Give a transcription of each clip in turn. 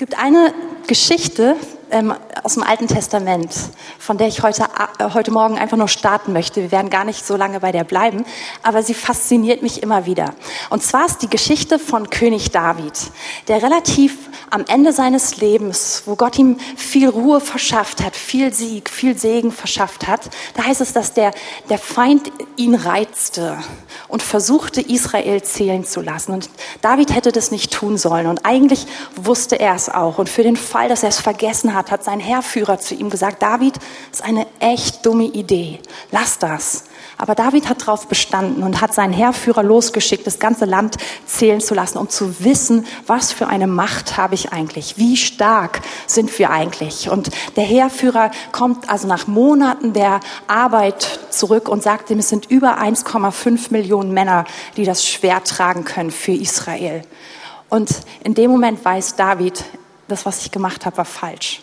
Es gibt eine Geschichte ähm, aus dem Alten Testament, von der ich heute, äh, heute Morgen einfach nur starten möchte. Wir werden gar nicht so lange bei der bleiben, aber sie fasziniert mich immer wieder. Und zwar ist die Geschichte von König David, der relativ am Ende seines Lebens, wo Gott ihm viel Ruhe verschafft hat, viel Sieg, viel Segen verschafft hat, da heißt es, dass der, der Feind ihn reizte und versuchte, Israel zählen zu lassen. Und David hätte das nicht tun sollen. Und eigentlich wusste er es auch. Und für den Fall, dass er es vergessen hat, hat sein Heerführer zu ihm gesagt, David, das ist eine echt dumme Idee. Lass das. Aber David hat darauf bestanden und hat seinen Heerführer losgeschickt, das ganze Land zählen zu lassen, um zu wissen, was für eine Macht habe ich eigentlich? Wie stark sind wir eigentlich? Und der Heerführer kommt also nach Monaten der Arbeit zurück und sagt ihm, es sind über 1,5 Millionen Männer, die das Schwert tragen können für Israel. Und in dem Moment weiß David, das, was ich gemacht habe, war falsch.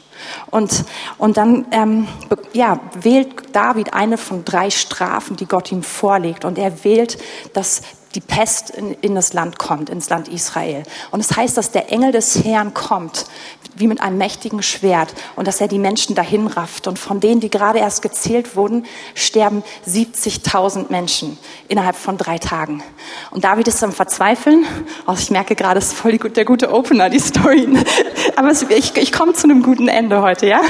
Und, und dann ähm, ja, wählt David eine von drei Strafen, die Gott ihm vorlegt. Und er wählt, dass die Pest in, in das Land kommt, ins Land Israel. Und es das heißt, dass der Engel des Herrn kommt, wie mit einem mächtigen Schwert, und dass er die Menschen dahin rafft. Und von denen, die gerade erst gezählt wurden, sterben 70.000 Menschen innerhalb von drei Tagen. Und David ist am Verzweifeln. Oh, ich merke gerade, es ist voll gut, der gute Opener, die Story. Aber ich, ich komme zu einem guten Ende heute, ja?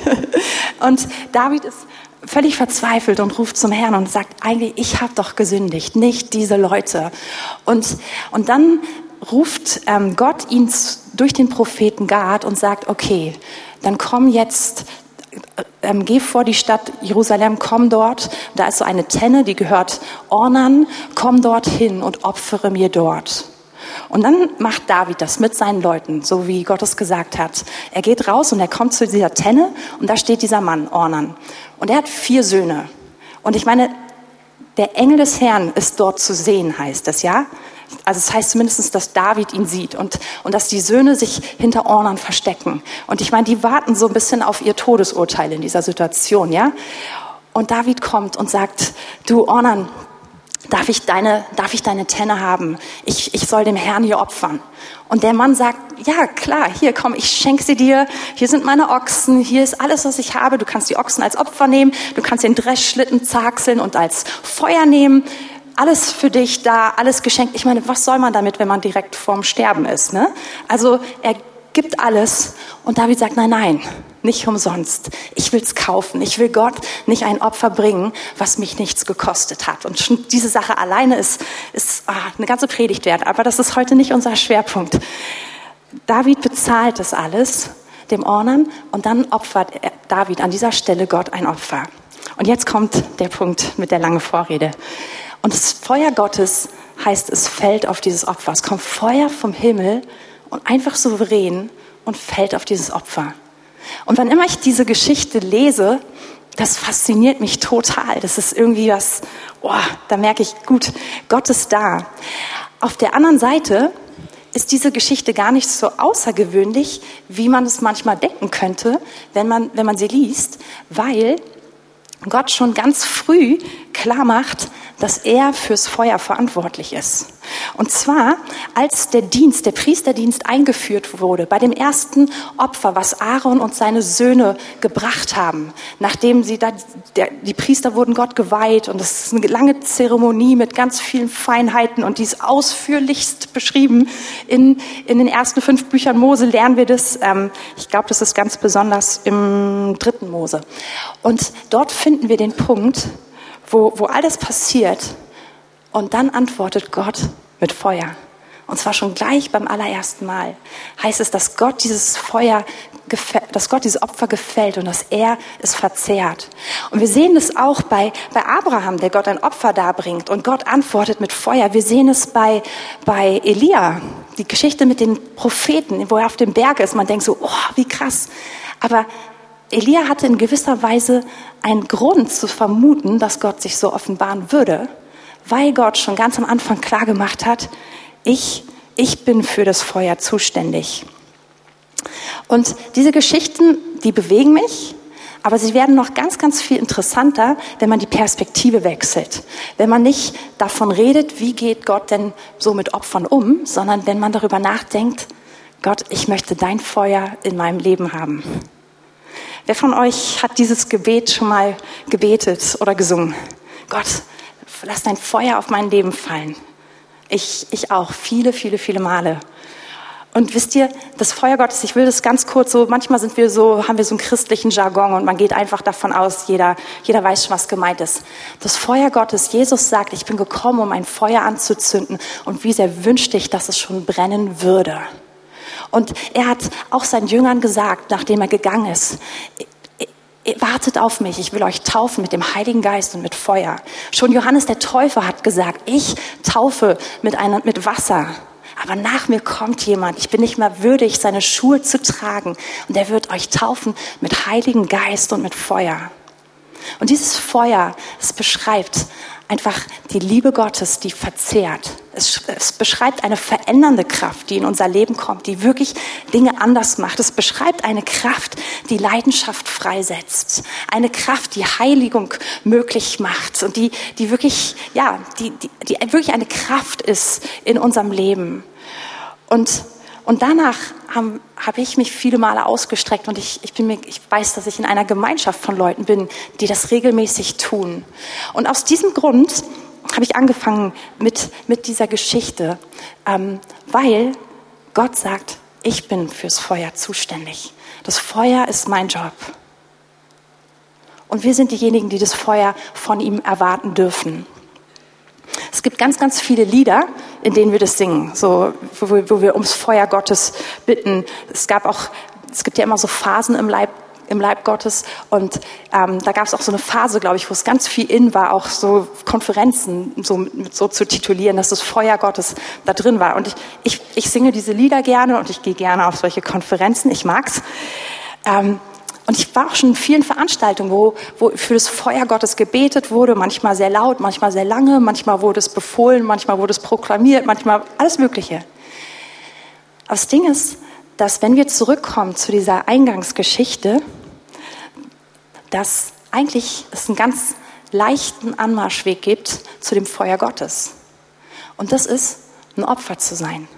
Und David ist völlig verzweifelt und ruft zum Herrn und sagt, eigentlich, ich habe doch gesündigt, nicht diese Leute. Und, und dann ruft ähm, Gott ihn durch den Propheten Gad und sagt, okay, dann komm jetzt, äh, ähm, geh vor die Stadt Jerusalem, komm dort, da ist so eine Tenne, die gehört Ornan, komm dorthin und opfere mir dort. Und dann macht David das mit seinen Leuten, so wie Gott es gesagt hat. Er geht raus und er kommt zu dieser Tenne und da steht dieser Mann, Ornan. Und er hat vier Söhne. Und ich meine, der Engel des Herrn ist dort zu sehen, heißt es, ja? Also es das heißt zumindest, dass David ihn sieht und, und dass die Söhne sich hinter Ornan verstecken. Und ich meine, die warten so ein bisschen auf ihr Todesurteil in dieser Situation, ja? Und David kommt und sagt, du Ornan, darf ich deine, darf ich deine Tenne haben? Ich, ich soll dem Herrn hier opfern. Und der Mann sagt, ja klar, hier komm, ich schenke sie dir. Hier sind meine Ochsen, hier ist alles, was ich habe. Du kannst die Ochsen als Opfer nehmen, du kannst den Dreschschlitten zagseln und als Feuer nehmen. Alles für dich da, alles geschenkt. Ich meine, was soll man damit, wenn man direkt vorm Sterben ist? Ne? Also er gibt alles und David sagt, nein, nein, nicht umsonst. Ich will's kaufen. Ich will Gott nicht ein Opfer bringen, was mich nichts gekostet hat. Und schon diese Sache alleine ist, ist ah, eine ganze Predigt wert. Aber das ist heute nicht unser Schwerpunkt. David bezahlt das alles dem Ornern und dann opfert David an dieser Stelle Gott ein Opfer. Und jetzt kommt der Punkt mit der langen Vorrede. Und das Feuer Gottes heißt, es fällt auf dieses Opfer. Es kommt Feuer vom Himmel und einfach souverän und fällt auf dieses Opfer. Und wann immer ich diese Geschichte lese, das fasziniert mich total. Das ist irgendwie was, oh, da merke ich, gut, Gott ist da. Auf der anderen Seite ist diese Geschichte gar nicht so außergewöhnlich, wie man es manchmal denken könnte, wenn man, wenn man sie liest, weil Gott schon ganz früh klar macht, dass er fürs Feuer verantwortlich ist. Und zwar, als der Dienst, der Priesterdienst eingeführt wurde, bei dem ersten Opfer, was Aaron und seine Söhne gebracht haben, nachdem sie da, der, die Priester wurden Gott geweiht und es ist eine lange Zeremonie mit ganz vielen Feinheiten und die ist ausführlichst beschrieben. In, in den ersten fünf Büchern Mose lernen wir das. Ähm, ich glaube, das ist ganz besonders im dritten Mose. Und dort finden wir den Punkt, wo, wo alles passiert und dann antwortet Gott mit Feuer. Und zwar schon gleich beim allerersten Mal heißt es, dass Gott dieses Feuer, dass Gott dieses Opfer gefällt und dass er es verzehrt. Und wir sehen es auch bei, bei Abraham, der Gott ein Opfer darbringt und Gott antwortet mit Feuer. Wir sehen es bei, bei Elia, die Geschichte mit den Propheten, wo er auf dem Berg ist. Man denkt so, oh, wie krass. Aber Elia hatte in gewisser Weise einen Grund zu vermuten, dass Gott sich so offenbaren würde, weil Gott schon ganz am Anfang klar gemacht hat, ich, ich bin für das Feuer zuständig. Und diese Geschichten, die bewegen mich, aber sie werden noch ganz, ganz viel interessanter, wenn man die Perspektive wechselt. Wenn man nicht davon redet, wie geht Gott denn so mit Opfern um, sondern wenn man darüber nachdenkt, Gott, ich möchte dein Feuer in meinem Leben haben. Wer von euch hat dieses Gebet schon mal gebetet oder gesungen? Gott, lass dein Feuer auf mein Leben fallen. Ich, ich auch, viele, viele, viele Male. Und wisst ihr, das Feuer Gottes, ich will das ganz kurz so, manchmal sind wir so, haben wir so einen christlichen Jargon und man geht einfach davon aus, jeder, jeder weiß schon, was gemeint ist. Das Feuer Gottes, Jesus sagt, ich bin gekommen, um ein Feuer anzuzünden und wie sehr wünschte ich, dass es schon brennen würde. Und er hat auch seinen Jüngern gesagt, nachdem er gegangen ist, wartet auf mich, ich will euch taufen mit dem Heiligen Geist und mit Feuer. Schon Johannes der Täufer hat gesagt, ich taufe mit, einer, mit Wasser. Aber nach mir kommt jemand, ich bin nicht mehr würdig, seine Schuhe zu tragen. Und er wird euch taufen mit Heiligen Geist und mit Feuer. Und dieses Feuer, es beschreibt einfach die Liebe Gottes, die verzehrt. Es, es, beschreibt eine verändernde Kraft, die in unser Leben kommt, die wirklich Dinge anders macht. Es beschreibt eine Kraft, die Leidenschaft freisetzt. Eine Kraft, die Heiligung möglich macht und die, die wirklich, ja, die, die, die wirklich eine Kraft ist in unserem Leben. Und und danach habe hab ich mich viele Male ausgestreckt und ich, ich, bin mir, ich weiß, dass ich in einer Gemeinschaft von Leuten bin, die das regelmäßig tun. Und aus diesem Grund habe ich angefangen mit, mit dieser Geschichte, ähm, weil Gott sagt, ich bin fürs Feuer zuständig. Das Feuer ist mein Job. Und wir sind diejenigen, die das Feuer von ihm erwarten dürfen. Es gibt ganz, ganz viele Lieder, in denen wir das singen, so, wo, wo wir ums Feuer Gottes bitten. Es gab auch, es gibt ja immer so Phasen im Leib im Leib Gottes. Und ähm, da gab es auch so eine Phase, glaube ich, wo es ganz viel in war, auch so Konferenzen so, mit, so zu titulieren, dass das Feuer Gottes da drin war. Und ich, ich, ich singe diese Lieder gerne und ich gehe gerne auf solche Konferenzen. Ich mag's. Ähm, und ich war auch schon in vielen Veranstaltungen, wo, wo für das Feuer Gottes gebetet wurde, manchmal sehr laut, manchmal sehr lange, manchmal wurde es befohlen, manchmal wurde es proklamiert, manchmal alles Mögliche. Aber das Ding ist, dass wenn wir zurückkommen zu dieser Eingangsgeschichte, dass eigentlich es einen ganz leichten Anmarschweg gibt zu dem Feuer Gottes. Und das ist, ein Opfer zu sein.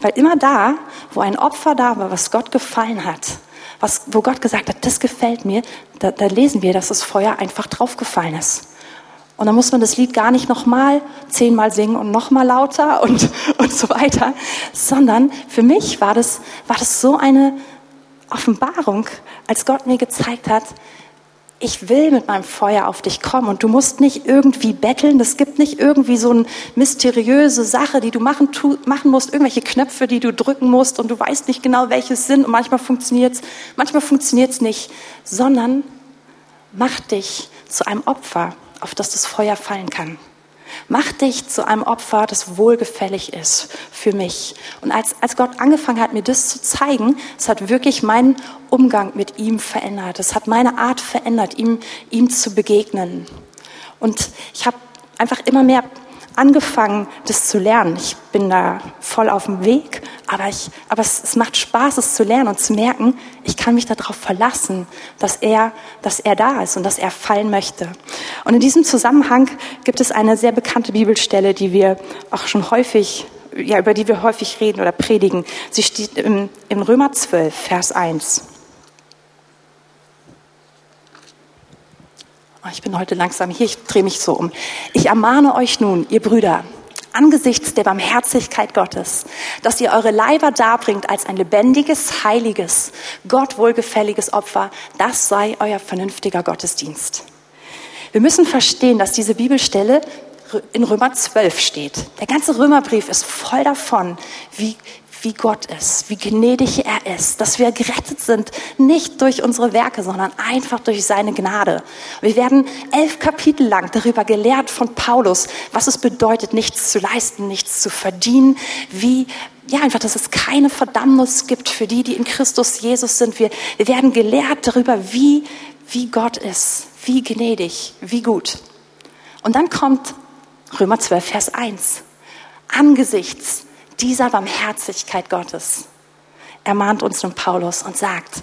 Weil immer da, wo ein Opfer da war, was Gott gefallen hat, was, wo Gott gesagt hat, das gefällt mir, da, da lesen wir, dass das Feuer einfach draufgefallen ist. Und dann muss man das Lied gar nicht nochmal zehnmal singen und nochmal lauter und, und so weiter, sondern für mich war das, war das so eine Offenbarung, als Gott mir gezeigt hat, ich will mit meinem Feuer auf dich kommen und du musst nicht irgendwie betteln. Es gibt nicht irgendwie so eine mysteriöse Sache, die du machen, tu, machen musst, irgendwelche Knöpfe, die du drücken musst und du weißt nicht genau, welches sind und manchmal funktioniert's, manchmal funktioniert's nicht, sondern mach dich zu einem Opfer, auf das das Feuer fallen kann. Mach dich zu einem Opfer, das wohlgefällig ist für mich. Und als, als Gott angefangen hat, mir das zu zeigen, es hat wirklich meinen Umgang mit ihm verändert. Es hat meine Art verändert, ihm, ihm zu begegnen. Und ich habe einfach immer mehr angefangen, das zu lernen. Ich bin da voll auf dem Weg, aber, ich, aber es, es macht Spaß, es zu lernen und zu merken, ich kann mich darauf verlassen, dass er, dass er da ist und dass er fallen möchte. Und in diesem Zusammenhang gibt es eine sehr bekannte Bibelstelle, die wir auch schon häufig, ja, über die wir häufig reden oder predigen. Sie steht im, im Römer 12, Vers 1. ich bin heute langsam hier, ich drehe mich so um. Ich ermahne euch nun, ihr Brüder, angesichts der Barmherzigkeit Gottes, dass ihr eure Leiber darbringt als ein lebendiges, heiliges, Gott wohlgefälliges Opfer. Das sei euer vernünftiger Gottesdienst. Wir müssen verstehen, dass diese Bibelstelle in Römer 12 steht. Der ganze Römerbrief ist voll davon, wie, wie Gott ist, wie gnädig er ist, dass wir gerettet sind, nicht durch unsere Werke, sondern einfach durch seine Gnade. Wir werden elf Kapitel lang darüber gelehrt von Paulus, was es bedeutet, nichts zu leisten, nichts zu verdienen, wie ja, einfach, dass es keine Verdammnis gibt für die, die in Christus Jesus sind. Wir, wir werden gelehrt darüber, wie, wie Gott ist, wie gnädig, wie gut. Und dann kommt Römer 12, Vers 1. Angesichts dieser Barmherzigkeit Gottes ermahnt uns nun Paulus und sagt,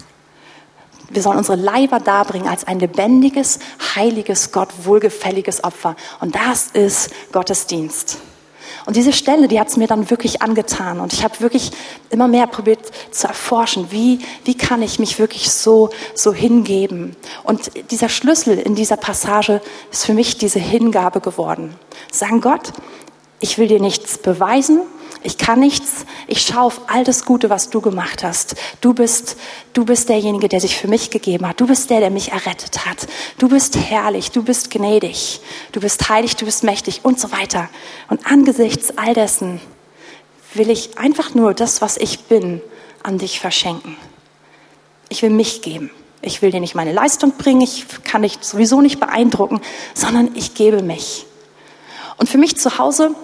wir sollen unsere Leiber darbringen als ein lebendiges, heiliges, Gott wohlgefälliges Opfer. Und das ist Gottesdienst. Und diese Stelle, die hat es mir dann wirklich angetan. Und ich habe wirklich immer mehr probiert zu erforschen, wie, wie kann ich mich wirklich so, so hingeben. Und dieser Schlüssel in dieser Passage ist für mich diese Hingabe geworden. Sagen Gott, ich will dir nichts beweisen, ich kann nichts, ich schaue auf all das Gute, was du gemacht hast. Du bist, du bist derjenige, der sich für mich gegeben hat. Du bist der, der mich errettet hat. Du bist herrlich, du bist gnädig, du bist heilig, du bist mächtig und so weiter. Und angesichts all dessen will ich einfach nur das, was ich bin, an dich verschenken. Ich will mich geben. Ich will dir nicht meine Leistung bringen, ich kann dich sowieso nicht beeindrucken, sondern ich gebe mich. Und für mich zu Hause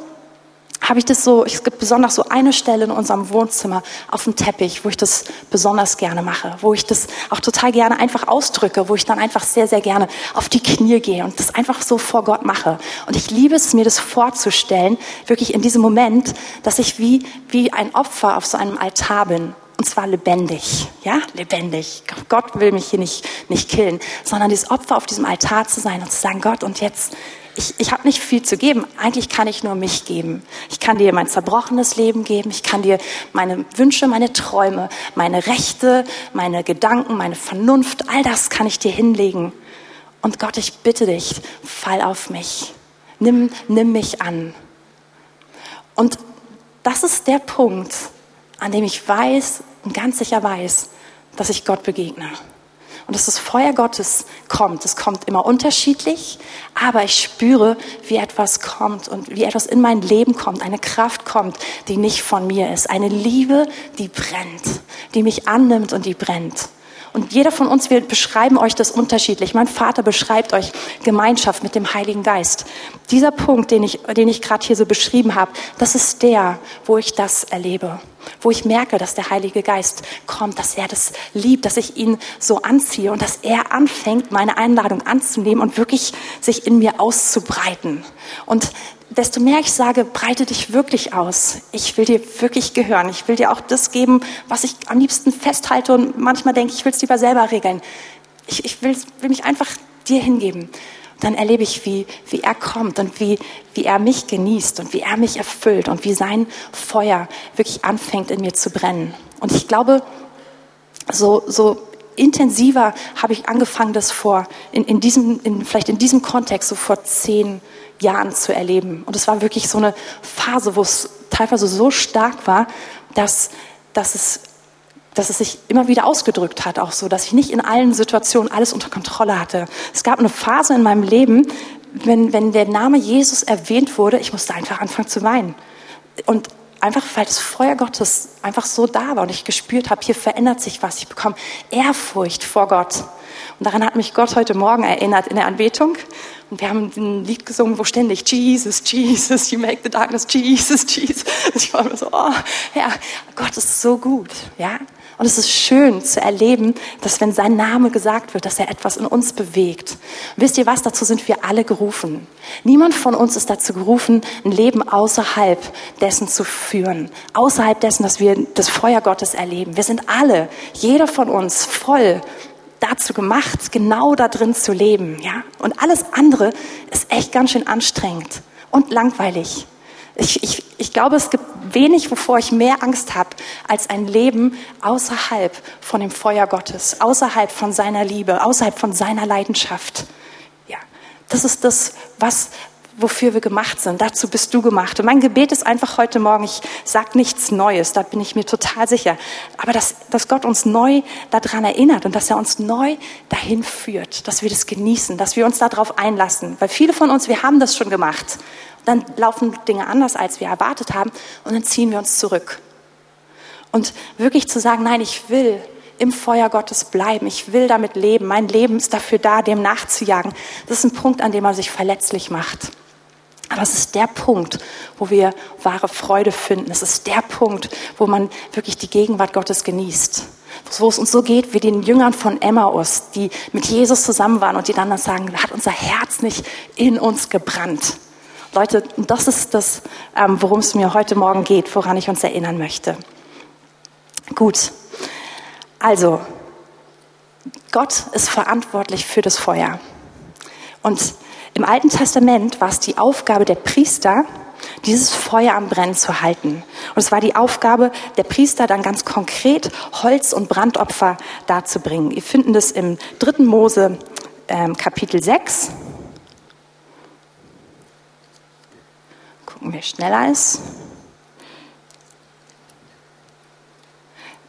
habe ich das so, es gibt besonders so eine Stelle in unserem Wohnzimmer auf dem Teppich, wo ich das besonders gerne mache, wo ich das auch total gerne einfach ausdrücke, wo ich dann einfach sehr, sehr gerne auf die Knie gehe und das einfach so vor Gott mache. Und ich liebe es, mir das vorzustellen, wirklich in diesem Moment, dass ich wie, wie ein Opfer auf so einem Altar bin. Und zwar lebendig, ja, lebendig. Gott will mich hier nicht, nicht killen, sondern dieses Opfer auf diesem Altar zu sein und zu sagen, Gott, und jetzt, ich, ich habe nicht viel zu geben. Eigentlich kann ich nur mich geben. Ich kann dir mein zerbrochenes Leben geben. Ich kann dir meine Wünsche, meine Träume, meine Rechte, meine Gedanken, meine Vernunft, all das kann ich dir hinlegen. Und Gott, ich bitte dich, fall auf mich. Nimm, nimm mich an. Und das ist der Punkt, an dem ich weiß und ganz sicher weiß, dass ich Gott begegne und dass das Feuer Gottes kommt. Es kommt immer unterschiedlich, aber ich spüre, wie etwas kommt und wie etwas in mein Leben kommt, eine Kraft kommt, die nicht von mir ist, eine Liebe, die brennt, die mich annimmt und die brennt. Und jeder von uns, wir beschreiben euch das unterschiedlich. Mein Vater beschreibt euch Gemeinschaft mit dem Heiligen Geist. Dieser Punkt, den ich, den ich gerade hier so beschrieben habe, das ist der, wo ich das erlebe. Wo ich merke, dass der Heilige Geist kommt, dass er das liebt, dass ich ihn so anziehe und dass er anfängt, meine Einladung anzunehmen und wirklich sich in mir auszubreiten. Und desto mehr ich sage, breite dich wirklich aus. Ich will dir wirklich gehören. Ich will dir auch das geben, was ich am liebsten festhalte und manchmal denke, ich will es lieber selber regeln. Ich, ich will, will mich einfach dir hingeben. Dann erlebe ich, wie, wie er kommt und wie, wie er mich genießt und wie er mich erfüllt und wie sein Feuer wirklich anfängt in mir zu brennen. Und ich glaube, so, so intensiver habe ich angefangen, das vor, in, in diesem, in, vielleicht in diesem Kontext, so vor zehn Jahren zu erleben. Und es war wirklich so eine Phase, wo es teilweise so stark war, dass, dass, es, dass es sich immer wieder ausgedrückt hat, auch so, dass ich nicht in allen Situationen alles unter Kontrolle hatte. Es gab eine Phase in meinem Leben, wenn, wenn der Name Jesus erwähnt wurde, ich musste einfach anfangen zu weinen. Und einfach, weil das Feuer Gottes einfach so da war und ich gespürt habe, hier verändert sich was. Ich bekomme Ehrfurcht vor Gott. Und daran hat mich Gott heute Morgen erinnert in der Anbetung. Und wir haben ein Lied gesungen, wo ständig Jesus, Jesus, you make the darkness, Jesus, Jesus. Und ich war immer so, oh, ja, Gott ist so gut, ja. Und es ist schön zu erleben, dass wenn sein Name gesagt wird, dass er etwas in uns bewegt. Und wisst ihr was? Dazu sind wir alle gerufen. Niemand von uns ist dazu gerufen, ein Leben außerhalb dessen zu führen. Außerhalb dessen, dass wir das Feuer Gottes erleben. Wir sind alle, jeder von uns, voll dazu gemacht, genau da drin zu leben, ja. Und alles andere ist echt ganz schön anstrengend und langweilig. Ich, ich, ich glaube, es gibt wenig, wovor ich mehr Angst habe, als ein Leben außerhalb von dem Feuer Gottes, außerhalb von seiner Liebe, außerhalb von seiner Leidenschaft. Ja, das ist das, was, wofür wir gemacht sind. Dazu bist du gemacht. Und mein Gebet ist einfach heute Morgen, ich sage nichts Neues, da bin ich mir total sicher. Aber dass, dass Gott uns neu daran erinnert und dass er uns neu dahin führt, dass wir das genießen, dass wir uns darauf einlassen. Weil viele von uns, wir haben das schon gemacht. Dann laufen Dinge anders, als wir erwartet haben und dann ziehen wir uns zurück. Und wirklich zu sagen, nein, ich will im Feuer Gottes bleiben. Ich will damit leben. Mein Leben ist dafür da, dem nachzujagen. Das ist ein Punkt, an dem man sich verletzlich macht. Aber es ist der Punkt, wo wir wahre Freude finden. Es ist der Punkt, wo man wirklich die Gegenwart Gottes genießt. Wo es uns so geht wie den Jüngern von Emmaus, die mit Jesus zusammen waren und die dann sagen, hat unser Herz nicht in uns gebrannt. Leute, das ist das, ähm, worum es mir heute Morgen geht, woran ich uns erinnern möchte. Gut, also, Gott ist verantwortlich für das Feuer. Und im Alten Testament war es die Aufgabe der Priester, dieses Feuer am Brennen zu halten. Und es war die Aufgabe der Priester, dann ganz konkret Holz- und Brandopfer darzubringen. Ihr findet es im 3. Mose ähm, Kapitel 6. Gucken, wer schneller ist.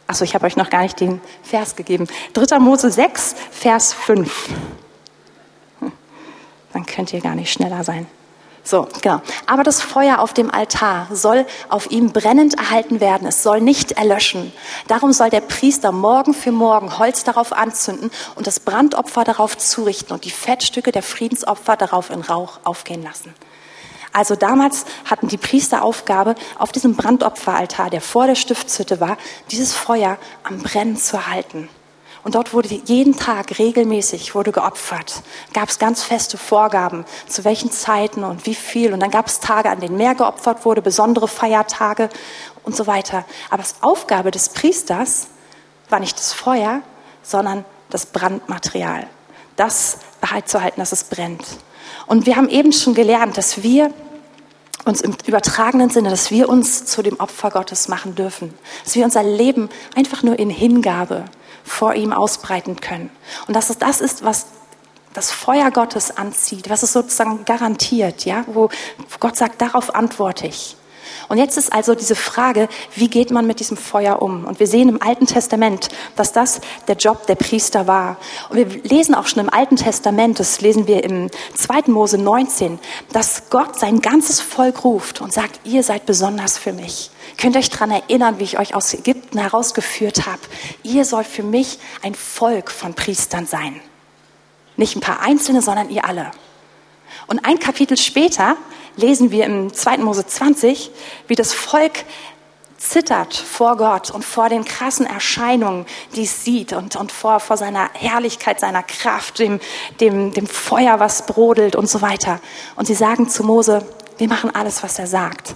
Achso, ich habe euch noch gar nicht den Vers gegeben. 3. Mose 6, Vers 5. Hm, dann könnt ihr gar nicht schneller sein. So, genau. Aber das Feuer auf dem Altar soll auf ihm brennend erhalten werden. Es soll nicht erlöschen. Darum soll der Priester morgen für morgen Holz darauf anzünden und das Brandopfer darauf zurichten und die Fettstücke der Friedensopfer darauf in Rauch aufgehen lassen. Also damals hatten die Priester Aufgabe, auf diesem Brandopferaltar, der vor der Stiftshütte war, dieses Feuer am Brennen zu halten. Und dort wurde jeden Tag regelmäßig wurde geopfert. Gab es ganz feste Vorgaben, zu welchen Zeiten und wie viel. Und dann gab es Tage, an denen mehr geopfert wurde, besondere Feiertage und so weiter. Aber das Aufgabe des Priesters war nicht das Feuer, sondern das Brandmaterial. Das behalten dass es brennt. Und wir haben eben schon gelernt, dass wir uns im übertragenen Sinne, dass wir uns zu dem Opfer Gottes machen dürfen, dass wir unser Leben einfach nur in Hingabe vor ihm ausbreiten können. Und dass es das ist, was das Feuer Gottes anzieht, was es sozusagen garantiert, ja, wo Gott sagt, darauf antworte ich. Und jetzt ist also diese Frage, wie geht man mit diesem Feuer um? Und wir sehen im Alten Testament, dass das der Job der Priester war. Und wir lesen auch schon im Alten Testament, das lesen wir im 2. Mose 19, dass Gott sein ganzes Volk ruft und sagt, ihr seid besonders für mich. Könnt ihr euch daran erinnern, wie ich euch aus Ägypten herausgeführt habe? Ihr sollt für mich ein Volk von Priestern sein. Nicht ein paar Einzelne, sondern ihr alle. Und ein Kapitel später lesen wir im 2. Mose 20, wie das Volk zittert vor Gott und vor den krassen Erscheinungen, die es sieht und, und vor, vor seiner Herrlichkeit, seiner Kraft, dem, dem, dem Feuer, was brodelt und so weiter. Und sie sagen zu Mose, wir machen alles, was er sagt.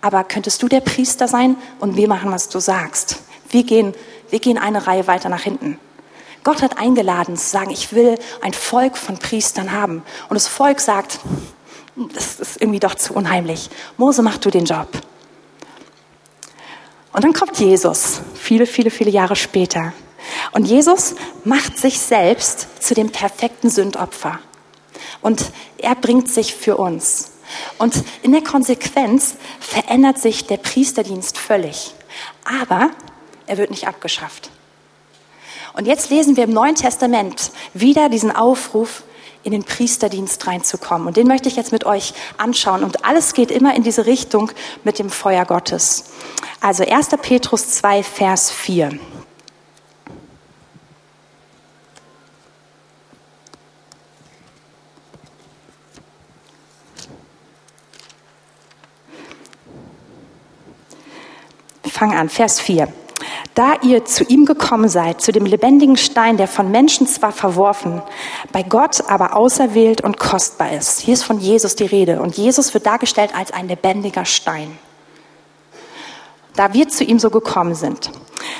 Aber könntest du der Priester sein und wir machen, was du sagst? Wir gehen, wir gehen eine Reihe weiter nach hinten. Gott hat eingeladen zu sagen, ich will ein Volk von Priestern haben. Und das Volk sagt, das ist irgendwie doch zu unheimlich. Mose, mach du den Job. Und dann kommt Jesus, viele, viele, viele Jahre später. Und Jesus macht sich selbst zu dem perfekten Sündopfer. Und er bringt sich für uns. Und in der Konsequenz verändert sich der Priesterdienst völlig. Aber er wird nicht abgeschafft. Und jetzt lesen wir im Neuen Testament wieder diesen Aufruf, in den Priesterdienst reinzukommen. Und den möchte ich jetzt mit euch anschauen. Und alles geht immer in diese Richtung mit dem Feuer Gottes. Also 1. Petrus 2, Vers 4. Fang an, Vers 4. Da ihr zu ihm gekommen seid, zu dem lebendigen Stein, der von Menschen zwar verworfen, bei Gott aber auserwählt und kostbar ist. Hier ist von Jesus die Rede. Und Jesus wird dargestellt als ein lebendiger Stein. Da wir zu ihm so gekommen sind.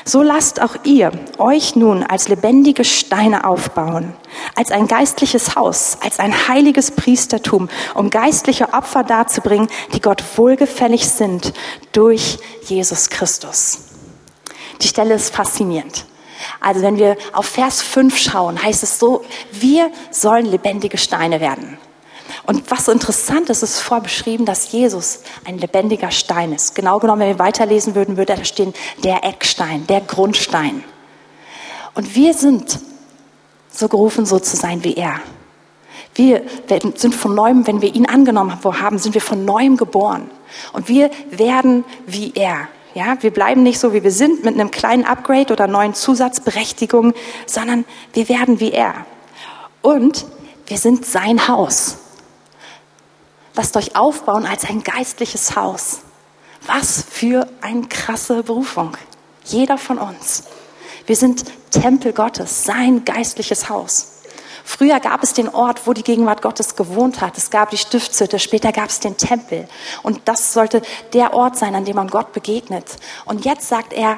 So lasst auch ihr euch nun als lebendige Steine aufbauen, als ein geistliches Haus, als ein heiliges Priestertum, um geistliche Opfer darzubringen, die Gott wohlgefällig sind durch Jesus Christus. Die Stelle ist faszinierend. Also wenn wir auf Vers 5 schauen, heißt es so, wir sollen lebendige Steine werden. Und was so interessant ist, ist vorbeschrieben, dass Jesus ein lebendiger Stein ist. Genau genommen, wenn wir weiterlesen würden, würde da stehen der Eckstein, der Grundstein. Und wir sind so gerufen, so zu sein wie er. Wir sind von neuem, wenn wir ihn angenommen haben, sind wir von neuem geboren. Und wir werden wie er. Ja, wir bleiben nicht so, wie wir sind, mit einem kleinen Upgrade oder neuen Zusatzberechtigungen, sondern wir werden wie er. Und wir sind sein Haus. Lasst euch aufbauen als ein geistliches Haus. Was für eine krasse Berufung. Jeder von uns. Wir sind Tempel Gottes, sein geistliches Haus. Früher gab es den Ort, wo die Gegenwart Gottes gewohnt hat. Es gab die Stiftshütte, später gab es den Tempel. Und das sollte der Ort sein, an dem man Gott begegnet. Und jetzt sagt er,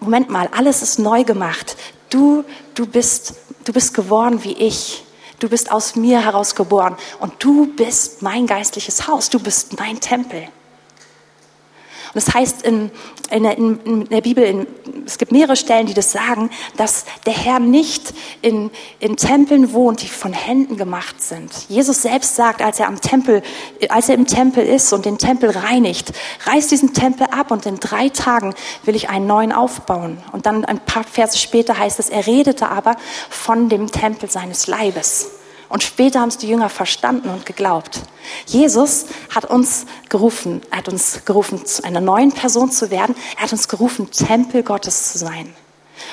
Moment mal, alles ist neu gemacht. Du, du bist, du bist geworden wie ich. Du bist aus mir heraus geboren. Und du bist mein geistliches Haus. Du bist mein Tempel. Und das heißt in, in, der, in, der, Bibel, in, es gibt mehrere Stellen, die das sagen, dass der Herr nicht in, in Tempeln wohnt, die von Händen gemacht sind. Jesus selbst sagt, als er am Tempel, als er im Tempel ist und den Tempel reinigt, reißt diesen Tempel ab und in drei Tagen will ich einen neuen aufbauen. Und dann ein paar Verse später heißt es, er redete aber von dem Tempel seines Leibes. Und später haben es die Jünger verstanden und geglaubt. Jesus hat uns gerufen, er hat uns gerufen, zu einer neuen Person zu werden. Er hat uns gerufen, Tempel Gottes zu sein.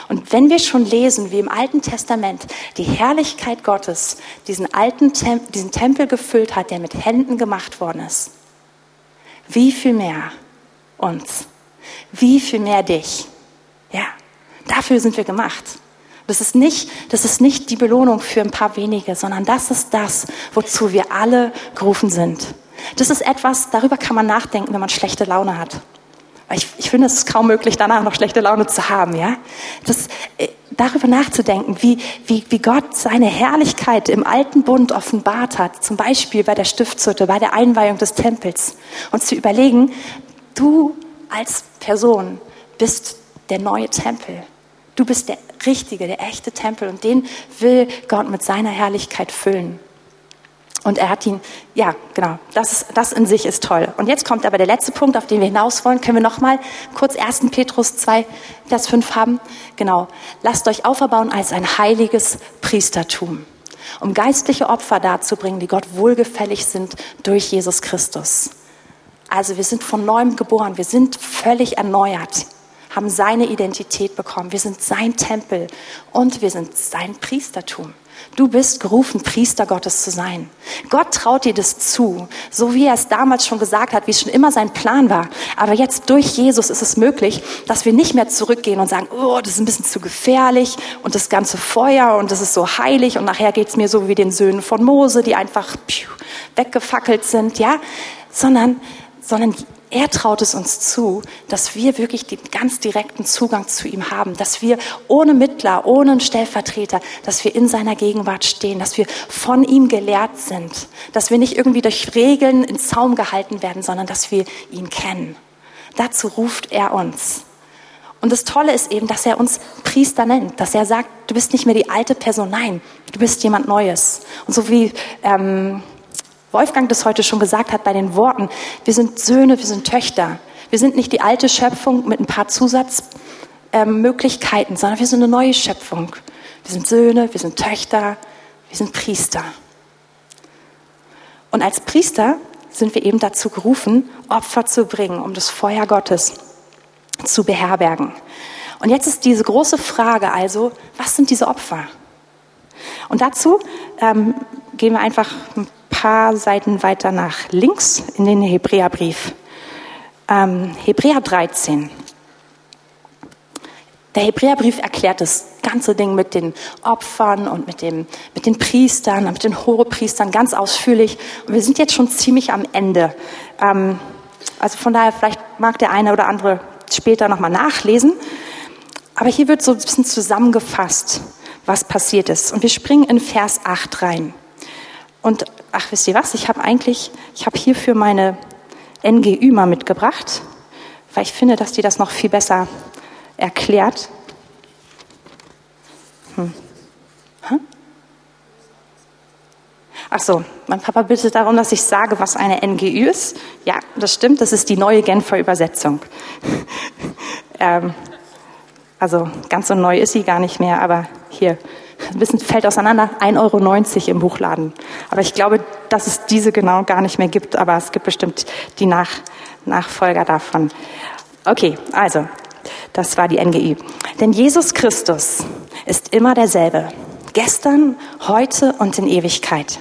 Und wenn wir schon lesen, wie im Alten Testament die Herrlichkeit Gottes diesen alten Tem diesen Tempel gefüllt hat, der mit Händen gemacht worden ist, wie viel mehr uns, wie viel mehr dich. Ja, dafür sind wir gemacht. Das ist nicht, das ist nicht die Belohnung für ein paar wenige, sondern das ist das, wozu wir alle gerufen sind. Das ist etwas, darüber kann man nachdenken, wenn man schlechte Laune hat. Ich, ich finde, es ist kaum möglich, danach noch schlechte Laune zu haben, ja. Das, äh, darüber nachzudenken, wie, wie, wie Gott seine Herrlichkeit im alten Bund offenbart hat, zum Beispiel bei der Stiftshütte, bei der Einweihung des Tempels, und zu überlegen, du als Person bist der neue Tempel. Du bist der richtige, der echte Tempel und den will Gott mit seiner Herrlichkeit füllen. Und er hat ihn, ja, genau, das, das in sich ist toll. Und jetzt kommt aber der letzte Punkt, auf den wir hinaus wollen. Können wir nochmal kurz 1. Petrus 2, Vers 5 haben? Genau. Lasst euch auferbauen als ein heiliges Priestertum, um geistliche Opfer darzubringen, die Gott wohlgefällig sind durch Jesus Christus. Also wir sind von neuem geboren, wir sind völlig erneuert haben seine Identität bekommen. Wir sind sein Tempel und wir sind sein Priestertum. Du bist gerufen, Priester Gottes zu sein. Gott traut dir das zu, so wie er es damals schon gesagt hat, wie es schon immer sein Plan war. Aber jetzt durch Jesus ist es möglich, dass wir nicht mehr zurückgehen und sagen, oh, das ist ein bisschen zu gefährlich und das ganze Feuer und das ist so heilig und nachher geht es mir so wie den Söhnen von Mose, die einfach weggefackelt sind, ja, sondern, sondern er traut es uns zu, dass wir wirklich den ganz direkten Zugang zu ihm haben, dass wir ohne Mittler, ohne einen Stellvertreter, dass wir in seiner Gegenwart stehen, dass wir von ihm gelehrt sind, dass wir nicht irgendwie durch Regeln in Zaum gehalten werden, sondern dass wir ihn kennen. Dazu ruft er uns. Und das Tolle ist eben, dass er uns Priester nennt, dass er sagt, du bist nicht mehr die alte Person, nein, du bist jemand Neues. Und so wie ähm, Wolfgang das heute schon gesagt hat bei den Worten, wir sind Söhne, wir sind Töchter. Wir sind nicht die alte Schöpfung mit ein paar Zusatzmöglichkeiten, ähm, sondern wir sind eine neue Schöpfung. Wir sind Söhne, wir sind Töchter, wir sind Priester. Und als Priester sind wir eben dazu gerufen, Opfer zu bringen, um das Feuer Gottes zu beherbergen. Und jetzt ist diese große Frage also, was sind diese Opfer? Und dazu ähm, gehen wir einfach ein paar Seiten weiter nach links in den Hebräerbrief. Ähm, Hebräer 13. Der Hebräerbrief erklärt das ganze Ding mit den Opfern und mit, dem, mit den Priestern und mit den Hohepriestern ganz ausführlich. Und wir sind jetzt schon ziemlich am Ende. Ähm, also von daher, vielleicht mag der eine oder andere später nochmal nachlesen. Aber hier wird so ein bisschen zusammengefasst, was passiert ist. Und wir springen in Vers 8 rein. Und ach, wisst ihr was? Ich habe eigentlich, ich habe hierfür meine NGÜ mal mitgebracht, weil ich finde, dass die das noch viel besser erklärt. Hm. Ach so, mein Papa bittet darum, dass ich sage, was eine NGÜ ist. Ja, das stimmt, das ist die neue Genfer Übersetzung. ähm, also ganz so neu ist sie gar nicht mehr, aber hier, ein bisschen fällt auseinander, 1,90 Euro im Buchladen. Aber ich glaube, dass es diese genau gar nicht mehr gibt, aber es gibt bestimmt die Nach Nachfolger davon. Okay, also, das war die NGI. Denn Jesus Christus ist immer derselbe. Gestern, heute und in Ewigkeit.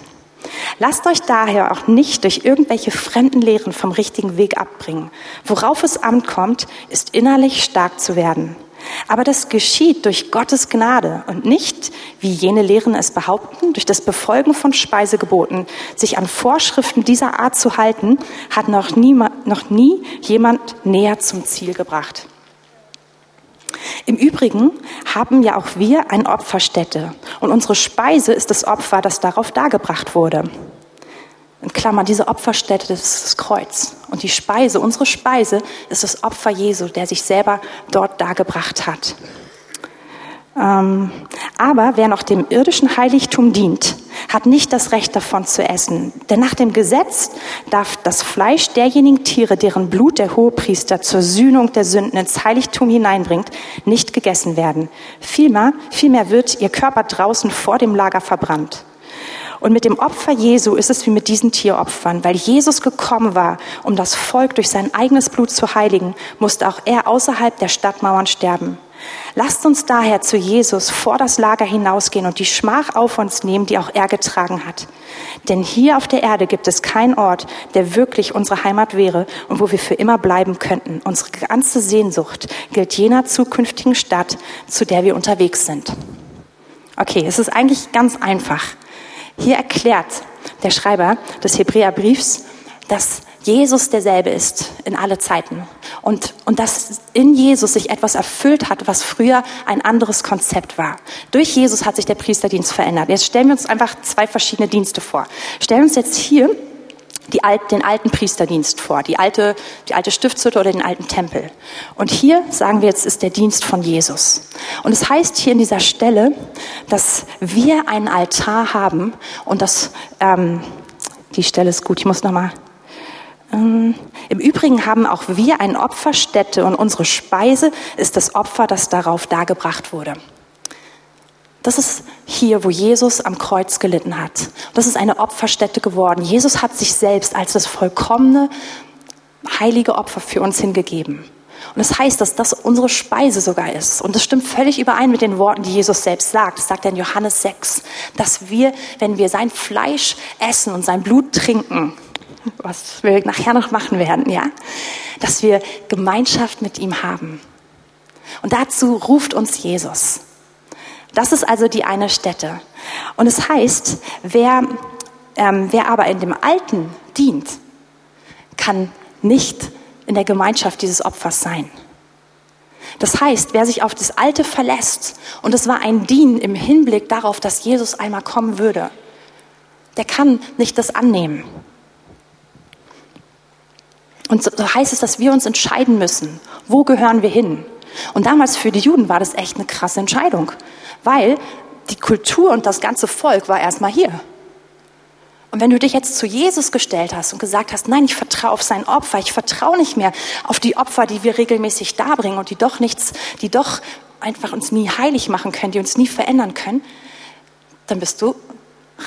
Lasst euch daher auch nicht durch irgendwelche fremden Lehren vom richtigen Weg abbringen. Worauf es ankommt, ist innerlich stark zu werden aber das geschieht durch Gottes Gnade und nicht, wie jene Lehren es behaupten, durch das Befolgen von Speisegeboten. Sich an Vorschriften dieser Art zu halten, hat noch nie, noch nie jemand näher zum Ziel gebracht. Im Übrigen haben ja auch wir eine Opferstätte und unsere Speise ist das Opfer, das darauf dargebracht wurde. In Klammer, diese Opferstätte, das ist das Kreuz. Und die Speise, unsere Speise, ist das Opfer Jesu, der sich selber dort dargebracht hat. Ähm, aber wer noch dem irdischen Heiligtum dient, hat nicht das Recht davon zu essen. Denn nach dem Gesetz darf das Fleisch derjenigen Tiere, deren Blut der Hohepriester zur Sühnung der Sünden ins Heiligtum hineinbringt, nicht gegessen werden. Vielmehr, vielmehr wird ihr Körper draußen vor dem Lager verbrannt. Und mit dem Opfer Jesu ist es wie mit diesen Tieropfern. Weil Jesus gekommen war, um das Volk durch sein eigenes Blut zu heiligen, musste auch er außerhalb der Stadtmauern sterben. Lasst uns daher zu Jesus vor das Lager hinausgehen und die Schmach auf uns nehmen, die auch er getragen hat. Denn hier auf der Erde gibt es keinen Ort, der wirklich unsere Heimat wäre und wo wir für immer bleiben könnten. Unsere ganze Sehnsucht gilt jener zukünftigen Stadt, zu der wir unterwegs sind. Okay, es ist eigentlich ganz einfach. Hier erklärt der Schreiber des Hebräerbriefs, dass Jesus derselbe ist in alle Zeiten und, und dass in Jesus sich etwas erfüllt hat, was früher ein anderes Konzept war. Durch Jesus hat sich der Priesterdienst verändert. Jetzt stellen wir uns einfach zwei verschiedene Dienste vor. Stellen uns jetzt hier die, den alten Priesterdienst vor, die alte, die alte Stiftshütte oder den alten Tempel. Und hier sagen wir jetzt, ist der Dienst von Jesus. Und es heißt hier in dieser Stelle, dass wir einen Altar haben und das, ähm, die Stelle ist gut, ich muss nochmal ähm, Im Übrigen haben auch wir eine Opferstätte und unsere Speise ist das Opfer, das darauf dargebracht wurde. Das ist hier, wo Jesus am Kreuz gelitten hat. Das ist eine Opferstätte geworden. Jesus hat sich selbst als das vollkommene, heilige Opfer für uns hingegeben. Und das heißt, dass das unsere Speise sogar ist. Und das stimmt völlig überein mit den Worten, die Jesus selbst sagt. Das sagt er in Johannes 6, dass wir, wenn wir sein Fleisch essen und sein Blut trinken, was wir nachher noch machen werden, ja, dass wir Gemeinschaft mit ihm haben. Und dazu ruft uns Jesus. Das ist also die eine Stätte. Und es heißt, wer, ähm, wer aber in dem Alten dient, kann nicht in der Gemeinschaft dieses Opfers sein. Das heißt, wer sich auf das Alte verlässt, und es war ein Dienen im Hinblick darauf, dass Jesus einmal kommen würde, der kann nicht das annehmen. Und so heißt es, dass wir uns entscheiden müssen, wo gehören wir hin. Und damals für die Juden war das echt eine krasse Entscheidung, weil die Kultur und das ganze Volk war erstmal hier. Und wenn du dich jetzt zu Jesus gestellt hast und gesagt hast, nein, ich vertraue auf sein Opfer, ich vertraue nicht mehr auf die Opfer, die wir regelmäßig darbringen und die doch nichts, die doch einfach uns nie heilig machen können, die uns nie verändern können, dann bist du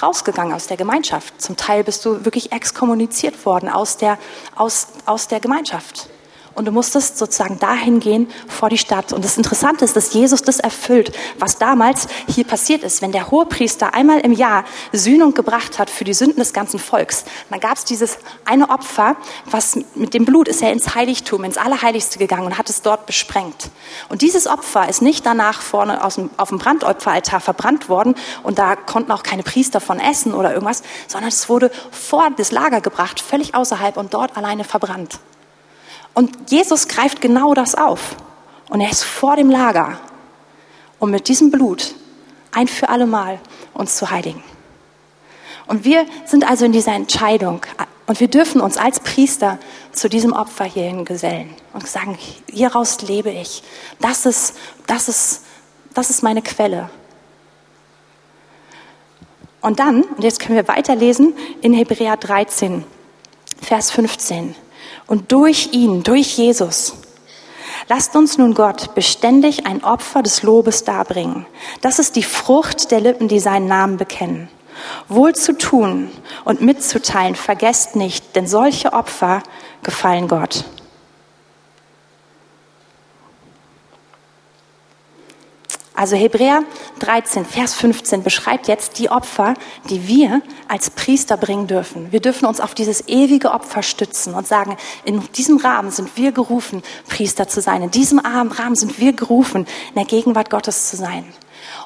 rausgegangen aus der Gemeinschaft. Zum Teil bist du wirklich exkommuniziert worden aus der, aus, aus der Gemeinschaft. Und du musstest sozusagen dahin gehen vor die Stadt. Und das Interessante ist, dass Jesus das erfüllt, was damals hier passiert ist. Wenn der Hohepriester einmal im Jahr Sühnung gebracht hat für die Sünden des ganzen Volks, dann gab es dieses eine Opfer, was mit dem Blut ist er ins Heiligtum, ins Allerheiligste gegangen und hat es dort besprengt. Und dieses Opfer ist nicht danach vorne dem, auf dem Brandopferaltar verbrannt worden und da konnten auch keine Priester von essen oder irgendwas, sondern es wurde vor das Lager gebracht, völlig außerhalb und dort alleine verbrannt. Und Jesus greift genau das auf. Und er ist vor dem Lager, um mit diesem Blut ein für alle Mal uns zu heiligen. Und wir sind also in dieser Entscheidung und wir dürfen uns als Priester zu diesem Opfer hierhin gesellen und sagen, hieraus lebe ich. Das ist, das ist, das ist meine Quelle. Und dann, und jetzt können wir weiterlesen in Hebräer 13, Vers 15 und durch ihn, durch Jesus. Lasst uns nun Gott beständig ein Opfer des Lobes darbringen. Das ist die Frucht der Lippen, die seinen Namen bekennen. Wohl zu tun und mitzuteilen, vergesst nicht, denn solche Opfer gefallen Gott. Also Hebräer 13, Vers 15 beschreibt jetzt die Opfer, die wir als Priester bringen dürfen. Wir dürfen uns auf dieses ewige Opfer stützen und sagen, in diesem Rahmen sind wir gerufen, Priester zu sein. In diesem Rahmen sind wir gerufen, in der Gegenwart Gottes zu sein.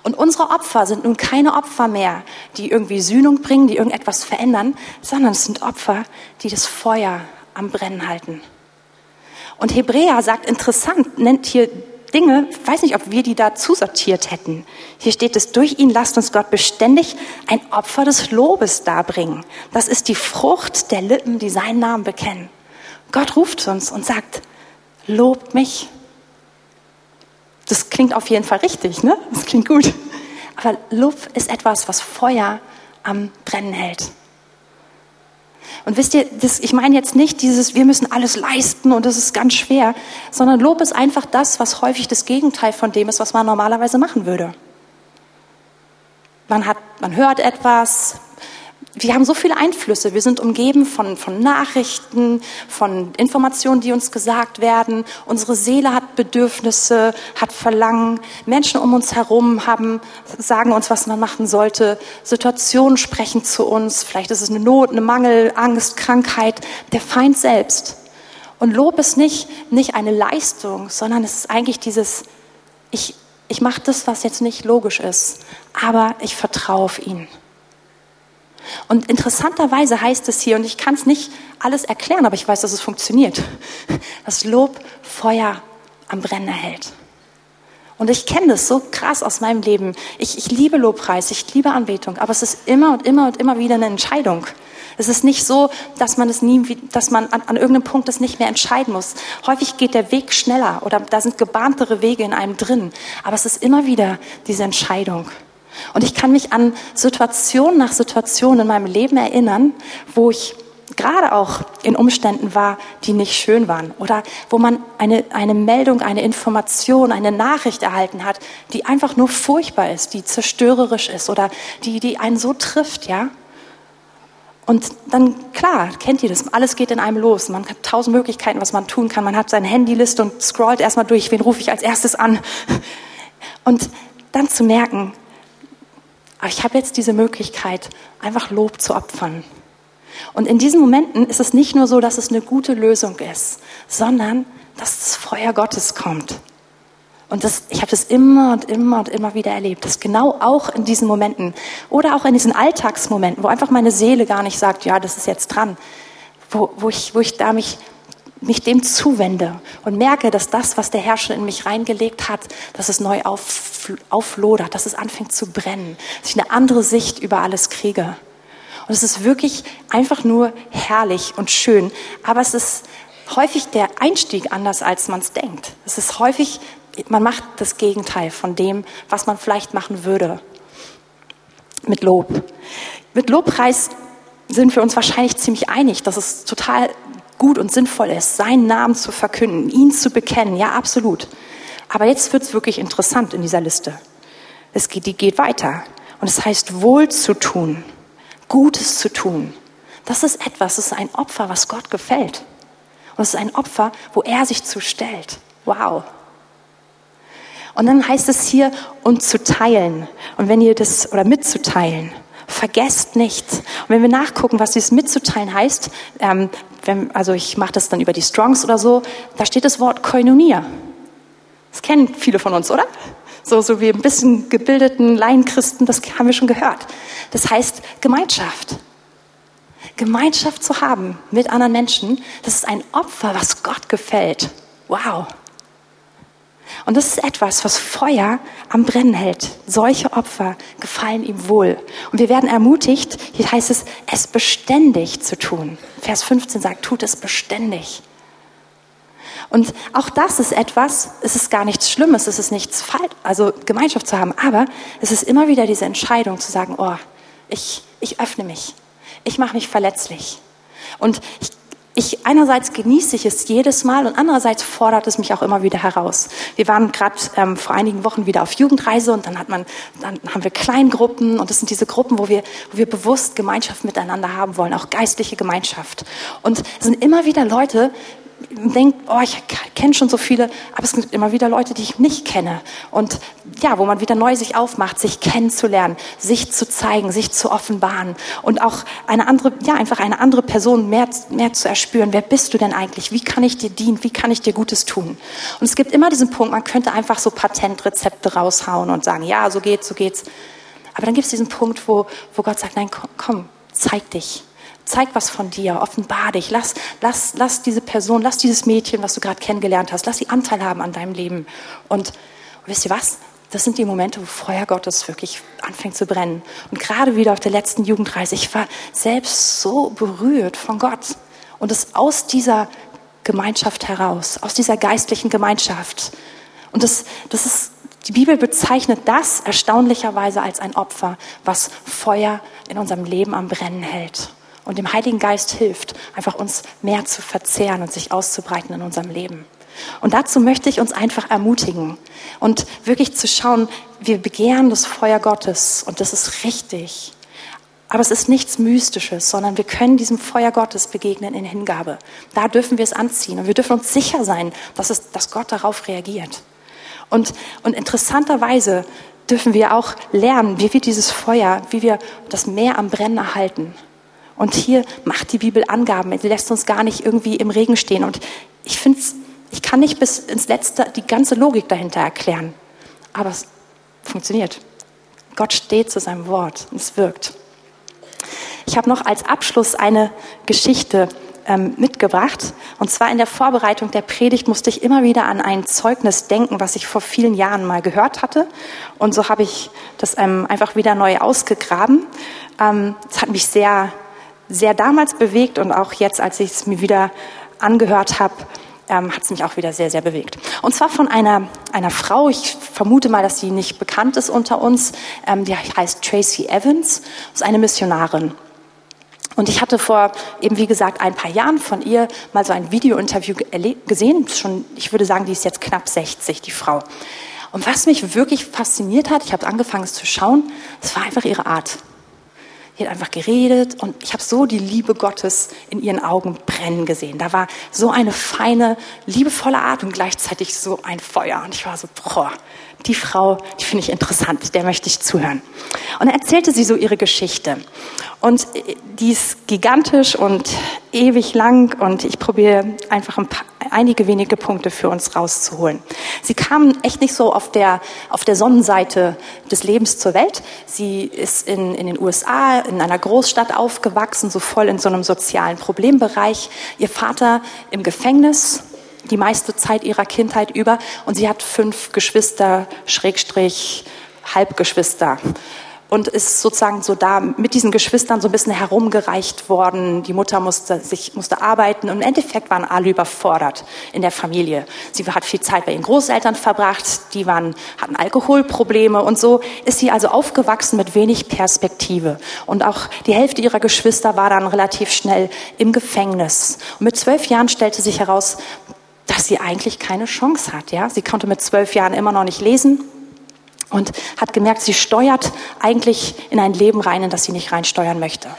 Und unsere Opfer sind nun keine Opfer mehr, die irgendwie Sühnung bringen, die irgendetwas verändern, sondern es sind Opfer, die das Feuer am Brennen halten. Und Hebräer sagt interessant, nennt hier Dinge, weiß nicht, ob wir die da zusortiert hätten. Hier steht es, durch ihn lasst uns Gott beständig ein Opfer des Lobes darbringen. Das ist die Frucht der Lippen, die seinen Namen bekennen. Gott ruft uns und sagt, lobt mich. Das klingt auf jeden Fall richtig, ne? Das klingt gut. Aber Lob ist etwas, was Feuer am Brennen hält. Und wisst ihr, das, ich meine jetzt nicht dieses, wir müssen alles leisten und das ist ganz schwer, sondern Lob ist einfach das, was häufig das Gegenteil von dem ist, was man normalerweise machen würde. Man, hat, man hört etwas, wir haben so viele Einflüsse. Wir sind umgeben von, von Nachrichten, von Informationen, die uns gesagt werden. Unsere Seele hat Bedürfnisse, hat Verlangen. Menschen um uns herum haben, sagen uns, was man machen sollte. Situationen sprechen zu uns. Vielleicht ist es eine Not, eine Mangel, Angst, Krankheit. Der Feind selbst. Und Lob ist nicht, nicht eine Leistung, sondern es ist eigentlich dieses, ich, ich mache das, was jetzt nicht logisch ist, aber ich vertraue auf ihn. Und interessanterweise heißt es hier, und ich kann es nicht alles erklären, aber ich weiß, dass es funktioniert, dass Lob Feuer am Brennen hält. Und ich kenne das so krass aus meinem Leben. Ich, ich liebe Lobpreis, ich liebe Anbetung, aber es ist immer und immer und immer wieder eine Entscheidung. Es ist nicht so, dass man es nie, dass man an, an irgendeinem Punkt das nicht mehr entscheiden muss. Häufig geht der Weg schneller oder da sind gebahntere Wege in einem drin. Aber es ist immer wieder diese Entscheidung. Und ich kann mich an Situation nach Situation in meinem Leben erinnern, wo ich gerade auch in Umständen war, die nicht schön waren oder wo man eine, eine Meldung, eine Information, eine Nachricht erhalten hat, die einfach nur furchtbar ist, die zerstörerisch ist oder die, die einen so trifft, ja. Und dann, klar, kennt ihr das, alles geht in einem los. Man hat tausend Möglichkeiten, was man tun kann. Man hat seine Handyliste und scrollt erstmal durch, wen rufe ich als erstes an. Und dann zu merken, aber ich habe jetzt diese Möglichkeit, einfach Lob zu opfern. Und in diesen Momenten ist es nicht nur so, dass es eine gute Lösung ist, sondern dass das Feuer Gottes kommt. Und das, ich habe das immer und immer und immer wieder erlebt, dass genau auch in diesen Momenten oder auch in diesen Alltagsmomenten, wo einfach meine Seele gar nicht sagt, ja, das ist jetzt dran, wo, wo, ich, wo ich da mich mich dem zuwende und merke, dass das, was der Herr schon in mich reingelegt hat, dass es neu auf, auflodert, dass es anfängt zu brennen, dass ich eine andere Sicht über alles kriege. Und es ist wirklich einfach nur herrlich und schön, aber es ist häufig der Einstieg anders, als man es denkt. Es ist häufig, man macht das Gegenteil von dem, was man vielleicht machen würde mit Lob. Mit Lobpreis sind wir uns wahrscheinlich ziemlich einig, dass es total gut und sinnvoll ist, seinen Namen zu verkünden, ihn zu bekennen. Ja, absolut. Aber jetzt wird es wirklich interessant in dieser Liste. Es geht, die geht weiter. Und es heißt, wohl zu tun, Gutes zu tun. Das ist etwas, das ist ein Opfer, was Gott gefällt. Und es ist ein Opfer, wo er sich zustellt. Wow. Und dann heißt es hier, und zu teilen. Und wenn ihr das, oder mitzuteilen. Vergesst nichts. Und wenn wir nachgucken, was dieses mitzuteilen heißt, ähm, wenn, also ich mache das dann über die Strongs oder so, da steht das Wort Koinonia. Das kennen viele von uns, oder? So, so wie ein bisschen gebildeten Laienchristen, das haben wir schon gehört. Das heißt Gemeinschaft. Gemeinschaft zu haben mit anderen Menschen, das ist ein Opfer, was Gott gefällt. Wow. Und das ist etwas, was Feuer am Brennen hält. Solche Opfer gefallen ihm wohl. Und wir werden ermutigt, hier heißt es, es beständig zu tun. Vers 15 sagt, tut es beständig. Und auch das ist etwas, es ist gar nichts Schlimmes, es ist nichts falsch, also Gemeinschaft zu haben, aber es ist immer wieder diese Entscheidung zu sagen, oh, ich, ich öffne mich, ich mache mich verletzlich. Und ich ich einerseits genieße ich es jedes Mal und andererseits fordert es mich auch immer wieder heraus. Wir waren gerade ähm, vor einigen Wochen wieder auf Jugendreise und dann hat man, dann haben wir Kleingruppen und das sind diese Gruppen, wo wir, wo wir bewusst Gemeinschaft miteinander haben wollen, auch geistliche Gemeinschaft. Und es sind immer wieder Leute, denkt, oh, ich kenne schon so viele, aber es gibt immer wieder Leute, die ich nicht kenne. Und ja, wo man wieder neu sich aufmacht, sich kennenzulernen, sich zu zeigen, sich zu offenbaren und auch eine andere, ja, einfach eine andere Person mehr, mehr zu erspüren. Wer bist du denn eigentlich? Wie kann ich dir dienen? Wie kann ich dir Gutes tun? Und es gibt immer diesen Punkt, man könnte einfach so Patentrezepte raushauen und sagen, ja, so geht's, so geht's. Aber dann gibt es diesen Punkt, wo, wo Gott sagt, nein, komm, komm zeig dich Zeig was von dir, offenbar dich. Lass, lass, lass diese Person, lass dieses Mädchen, was du gerade kennengelernt hast, lass sie Anteil haben an deinem Leben. Und, und wisst ihr was? Das sind die Momente, wo Feuer Gottes wirklich anfängt zu brennen. Und gerade wieder auf der letzten Jugendreise, ich war selbst so berührt von Gott. Und es aus dieser Gemeinschaft heraus, aus dieser geistlichen Gemeinschaft. Und das, das ist, die Bibel bezeichnet das erstaunlicherweise als ein Opfer, was Feuer in unserem Leben am Brennen hält und dem Heiligen Geist hilft, einfach uns mehr zu verzehren und sich auszubreiten in unserem Leben. Und dazu möchte ich uns einfach ermutigen und wirklich zu schauen, wir begehren das Feuer Gottes und das ist richtig. Aber es ist nichts Mystisches, sondern wir können diesem Feuer Gottes begegnen in Hingabe. Da dürfen wir es anziehen und wir dürfen uns sicher sein, dass, es, dass Gott darauf reagiert. Und, und interessanterweise dürfen wir auch lernen, wie wir dieses Feuer, wie wir das Meer am Brennen erhalten. Und hier macht die Bibel Angaben. Sie lässt uns gar nicht irgendwie im Regen stehen. Und ich finde ich kann nicht bis ins Letzte die ganze Logik dahinter erklären. Aber es funktioniert. Gott steht zu seinem Wort und es wirkt. Ich habe noch als Abschluss eine Geschichte ähm, mitgebracht. Und zwar in der Vorbereitung der Predigt musste ich immer wieder an ein Zeugnis denken, was ich vor vielen Jahren mal gehört hatte. Und so habe ich das ähm, einfach wieder neu ausgegraben. Ähm, es hat mich sehr sehr damals bewegt und auch jetzt, als ich es mir wieder angehört habe, ähm, hat es mich auch wieder sehr, sehr bewegt. Und zwar von einer, einer Frau, ich vermute mal, dass sie nicht bekannt ist unter uns, ähm, die heißt Tracy Evans, ist eine Missionarin. Und ich hatte vor eben, wie gesagt, ein paar Jahren von ihr mal so ein Video-Interview gesehen. Schon, ich würde sagen, die ist jetzt knapp 60, die Frau. Und was mich wirklich fasziniert hat, ich habe angefangen es zu schauen, das war einfach ihre Art. Die hat einfach geredet und ich habe so die Liebe Gottes in ihren Augen brennen gesehen. Da war so eine feine, liebevolle Art und gleichzeitig so ein Feuer. Und ich war so, boah, die Frau, die finde ich interessant, der möchte ich zuhören. Und dann erzählte sie so ihre Geschichte. Und die ist gigantisch und ewig lang und ich probiere einfach ein paar, einige wenige Punkte für uns rauszuholen. Sie kam echt nicht so auf der, auf der Sonnenseite des Lebens zur Welt. Sie ist in, in den USA, in einer Großstadt aufgewachsen, so voll in so einem sozialen Problembereich. Ihr Vater im Gefängnis, die meiste Zeit ihrer Kindheit über und sie hat fünf Geschwister, Schrägstrich, Halbgeschwister und ist sozusagen so da mit diesen Geschwistern so ein bisschen herumgereicht worden. Die Mutter musste sich musste arbeiten und im Endeffekt waren alle überfordert in der Familie. Sie hat viel Zeit bei ihren Großeltern verbracht, die waren hatten Alkoholprobleme und so ist sie also aufgewachsen mit wenig Perspektive und auch die Hälfte ihrer Geschwister war dann relativ schnell im Gefängnis. Und mit zwölf Jahren stellte sich heraus, dass sie eigentlich keine Chance hat. Ja, sie konnte mit zwölf Jahren immer noch nicht lesen und hat gemerkt, sie steuert eigentlich in ein Leben rein, in das sie nicht reinsteuern möchte.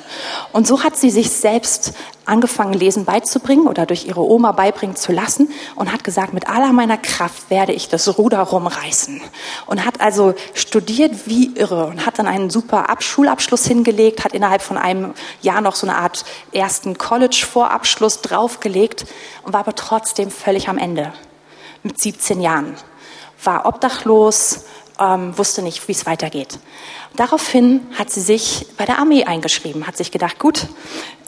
Und so hat sie sich selbst angefangen, Lesen beizubringen oder durch ihre Oma beibringen zu lassen und hat gesagt, mit aller meiner Kraft werde ich das Ruder rumreißen. Und hat also studiert wie irre und hat dann einen super Schulabschluss hingelegt, hat innerhalb von einem Jahr noch so eine Art ersten College-Vorabschluss draufgelegt und war aber trotzdem völlig am Ende mit 17 Jahren. War obdachlos, ähm, wusste nicht, wie es weitergeht. Daraufhin hat sie sich bei der Armee eingeschrieben, hat sich gedacht, gut,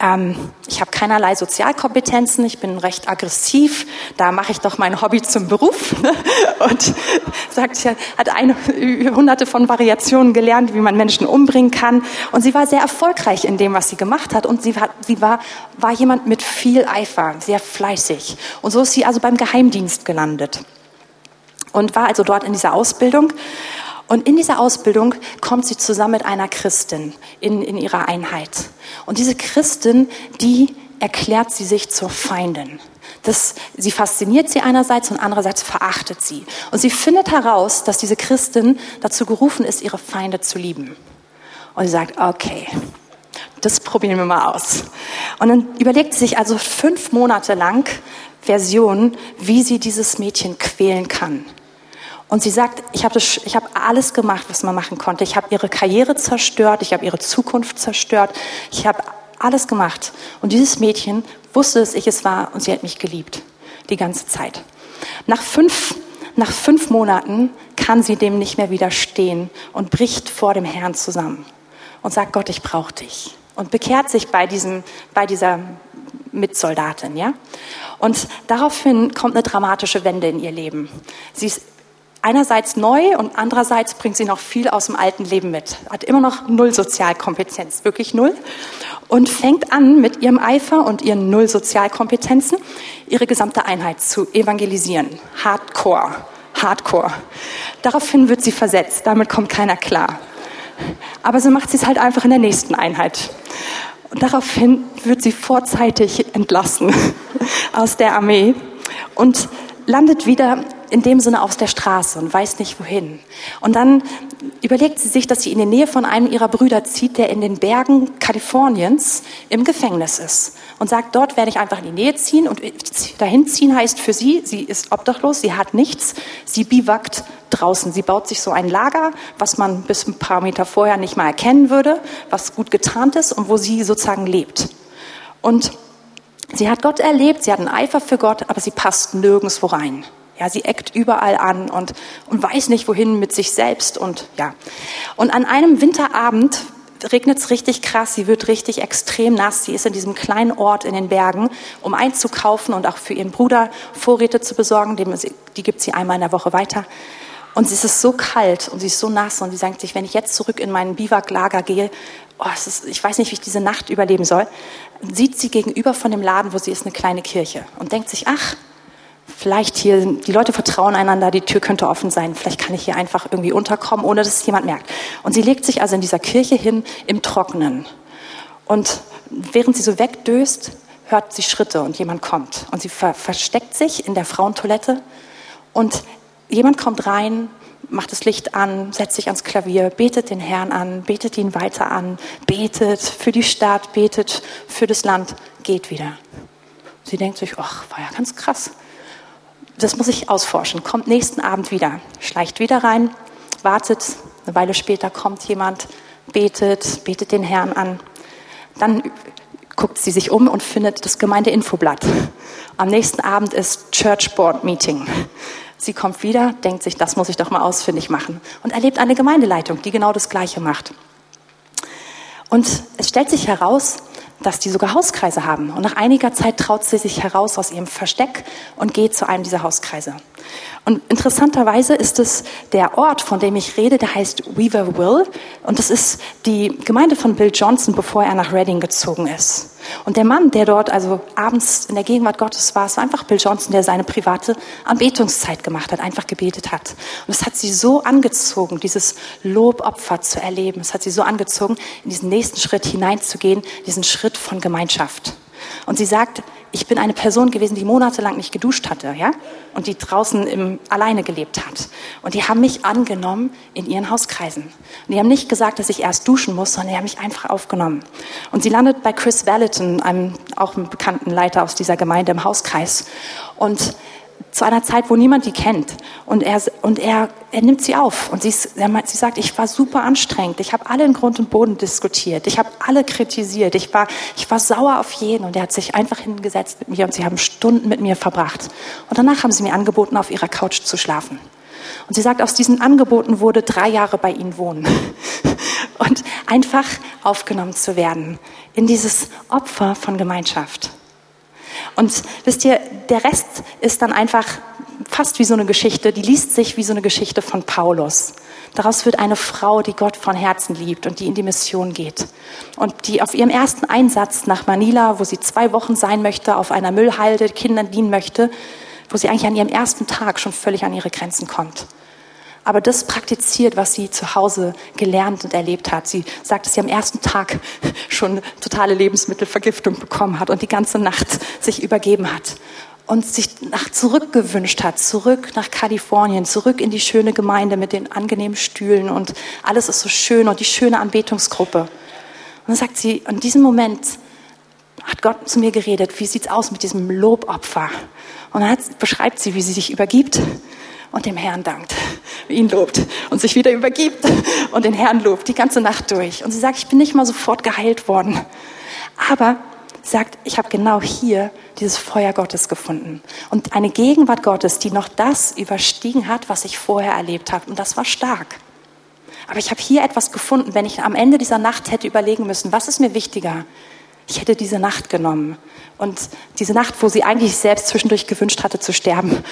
ähm, ich habe keinerlei Sozialkompetenzen, ich bin recht aggressiv, da mache ich doch mein Hobby zum Beruf. Und sagt, hat eine, hunderte von Variationen gelernt, wie man Menschen umbringen kann. Und sie war sehr erfolgreich in dem, was sie gemacht hat. Und sie war, sie war, war jemand mit viel Eifer, sehr fleißig. Und so ist sie also beim Geheimdienst gelandet und war also dort in dieser Ausbildung. Und in dieser Ausbildung kommt sie zusammen mit einer Christin in, in ihrer Einheit. Und diese Christin, die erklärt sie sich zur Feindin. Das, sie fasziniert sie einerseits und andererseits verachtet sie. Und sie findet heraus, dass diese Christin dazu gerufen ist, ihre Feinde zu lieben. Und sie sagt, okay, das probieren wir mal aus. Und dann überlegt sie sich also fünf Monate lang Versionen, wie sie dieses Mädchen quälen kann. Und sie sagt, ich habe hab alles gemacht, was man machen konnte. Ich habe ihre Karriere zerstört, ich habe ihre Zukunft zerstört, ich habe alles gemacht. Und dieses Mädchen wusste, dass ich es war und sie hat mich geliebt. Die ganze Zeit. Nach fünf, nach fünf Monaten kann sie dem nicht mehr widerstehen und bricht vor dem Herrn zusammen und sagt, Gott, ich brauche dich. und bekehrt sich bei, diesem, bei dieser Mitsoldatin. Ja? Und daraufhin kommt eine dramatische Wende in ihr Leben. Sie ist einerseits neu und andererseits bringt sie noch viel aus dem alten Leben mit. Hat immer noch null Sozialkompetenz, wirklich null. Und fängt an, mit ihrem Eifer und ihren null Sozialkompetenzen ihre gesamte Einheit zu evangelisieren. Hardcore. Hardcore. Daraufhin wird sie versetzt. Damit kommt keiner klar. Aber so macht sie es halt einfach in der nächsten Einheit. Und daraufhin wird sie vorzeitig entlassen aus der Armee und landet wieder in dem Sinne auf der Straße und weiß nicht wohin. Und dann überlegt sie sich, dass sie in die Nähe von einem ihrer Brüder zieht, der in den Bergen Kaliforniens im Gefängnis ist. Und sagt, dort werde ich einfach in die Nähe ziehen. Und dahin ziehen heißt für sie, sie ist obdachlos, sie hat nichts, sie biwakt draußen. Sie baut sich so ein Lager, was man bis ein paar Meter vorher nicht mal erkennen würde, was gut getarnt ist und wo sie sozusagen lebt. Und sie hat Gott erlebt, sie hat einen Eifer für Gott, aber sie passt nirgendwo rein. Ja, sie eckt überall an und, und weiß nicht wohin mit sich selbst und ja. Und an einem Winterabend regnet es richtig krass, sie wird richtig extrem nass. Sie ist in diesem kleinen Ort in den Bergen, um einzukaufen und auch für ihren Bruder Vorräte zu besorgen. Die gibt sie einmal in der Woche weiter. Und es ist so kalt und sie ist so nass und sie sagt sich, wenn ich jetzt zurück in mein Biwaklager gehe, oh, ist, ich weiß nicht, wie ich diese Nacht überleben soll, sieht sie gegenüber von dem Laden, wo sie ist, eine kleine Kirche und denkt sich, ach, vielleicht hier, die Leute vertrauen einander, die Tür könnte offen sein, vielleicht kann ich hier einfach irgendwie unterkommen, ohne dass es jemand merkt. Und sie legt sich also in dieser Kirche hin im Trockenen. Und während sie so wegdöst, hört sie Schritte und jemand kommt. Und sie ver versteckt sich in der Frauentoilette und jemand kommt rein, macht das Licht an, setzt sich ans Klavier, betet den Herrn an, betet ihn weiter an, betet für die Stadt, betet für das Land, geht wieder. Sie denkt sich, ach, war ja ganz krass das muss ich ausforschen. Kommt nächsten Abend wieder, schleicht wieder rein, wartet, eine Weile später kommt jemand, betet, betet den Herrn an. Dann guckt sie sich um und findet das Gemeindeinfoblatt. Am nächsten Abend ist Church Board Meeting. Sie kommt wieder, denkt sich, das muss ich doch mal ausfindig machen und erlebt eine Gemeindeleitung, die genau das Gleiche macht. Und es stellt sich heraus, dass die sogar Hauskreise haben. Und nach einiger Zeit traut sie sich heraus aus ihrem Versteck und geht zu einem dieser Hauskreise. Und interessanterweise ist es der Ort, von dem ich rede, der heißt Weaver Will. Und das ist die Gemeinde von Bill Johnson, bevor er nach Reading gezogen ist. Und der Mann, der dort also abends in der Gegenwart Gottes war, es war einfach Bill Johnson, der seine private Anbetungszeit gemacht hat, einfach gebetet hat. Und es hat sie so angezogen, dieses Lobopfer zu erleben. Es hat sie so angezogen, in diesen nächsten Schritt hineinzugehen, diesen Schritt von Gemeinschaft. Und sie sagt, ich bin eine Person gewesen, die monatelang nicht geduscht hatte, ja, und die draußen im, alleine gelebt hat. Und die haben mich angenommen in ihren Hauskreisen. Und die haben nicht gesagt, dass ich erst duschen muss, sondern die haben mich einfach aufgenommen. Und sie landet bei Chris Valentin, einem auch einem bekannten Leiter aus dieser Gemeinde im Hauskreis. Und zu einer Zeit, wo niemand die kennt. Und er, und er, er nimmt sie auf. Und sie, sie sagt, ich war super anstrengend. Ich habe alle in Grund und Boden diskutiert. Ich habe alle kritisiert. Ich war, ich war sauer auf jeden. Und er hat sich einfach hingesetzt mit mir und sie haben Stunden mit mir verbracht. Und danach haben sie mir angeboten, auf ihrer Couch zu schlafen. Und sie sagt, aus diesen Angeboten wurde drei Jahre bei ihnen wohnen. Und einfach aufgenommen zu werden in dieses Opfer von Gemeinschaft. Und wisst ihr, der Rest ist dann einfach fast wie so eine Geschichte, die liest sich wie so eine Geschichte von Paulus. Daraus wird eine Frau, die Gott von Herzen liebt und die in die Mission geht. Und die auf ihrem ersten Einsatz nach Manila, wo sie zwei Wochen sein möchte, auf einer Müllhalde Kindern dienen möchte, wo sie eigentlich an ihrem ersten Tag schon völlig an ihre Grenzen kommt aber das praktiziert, was sie zu Hause gelernt und erlebt hat. Sie sagt, dass sie am ersten Tag schon totale Lebensmittelvergiftung bekommen hat und die ganze Nacht sich übergeben hat und sich nach zurückgewünscht hat, zurück nach Kalifornien, zurück in die schöne Gemeinde mit den angenehmen Stühlen und alles ist so schön und die schöne Anbetungsgruppe. Und dann sagt sie, in diesem Moment hat Gott zu mir geredet, wie sieht's aus mit diesem Lobopfer? Und dann beschreibt sie, wie sie sich übergibt und dem Herrn dankt, ihn lobt und sich wieder übergibt und den Herrn lobt, die ganze Nacht durch. Und sie sagt, ich bin nicht mal sofort geheilt worden, aber sagt, ich habe genau hier dieses Feuer Gottes gefunden und eine Gegenwart Gottes, die noch das überstiegen hat, was ich vorher erlebt habe. Und das war stark. Aber ich habe hier etwas gefunden, wenn ich am Ende dieser Nacht hätte überlegen müssen, was ist mir wichtiger? Ich hätte diese Nacht genommen. Und diese Nacht, wo sie eigentlich selbst zwischendurch gewünscht hatte zu sterben.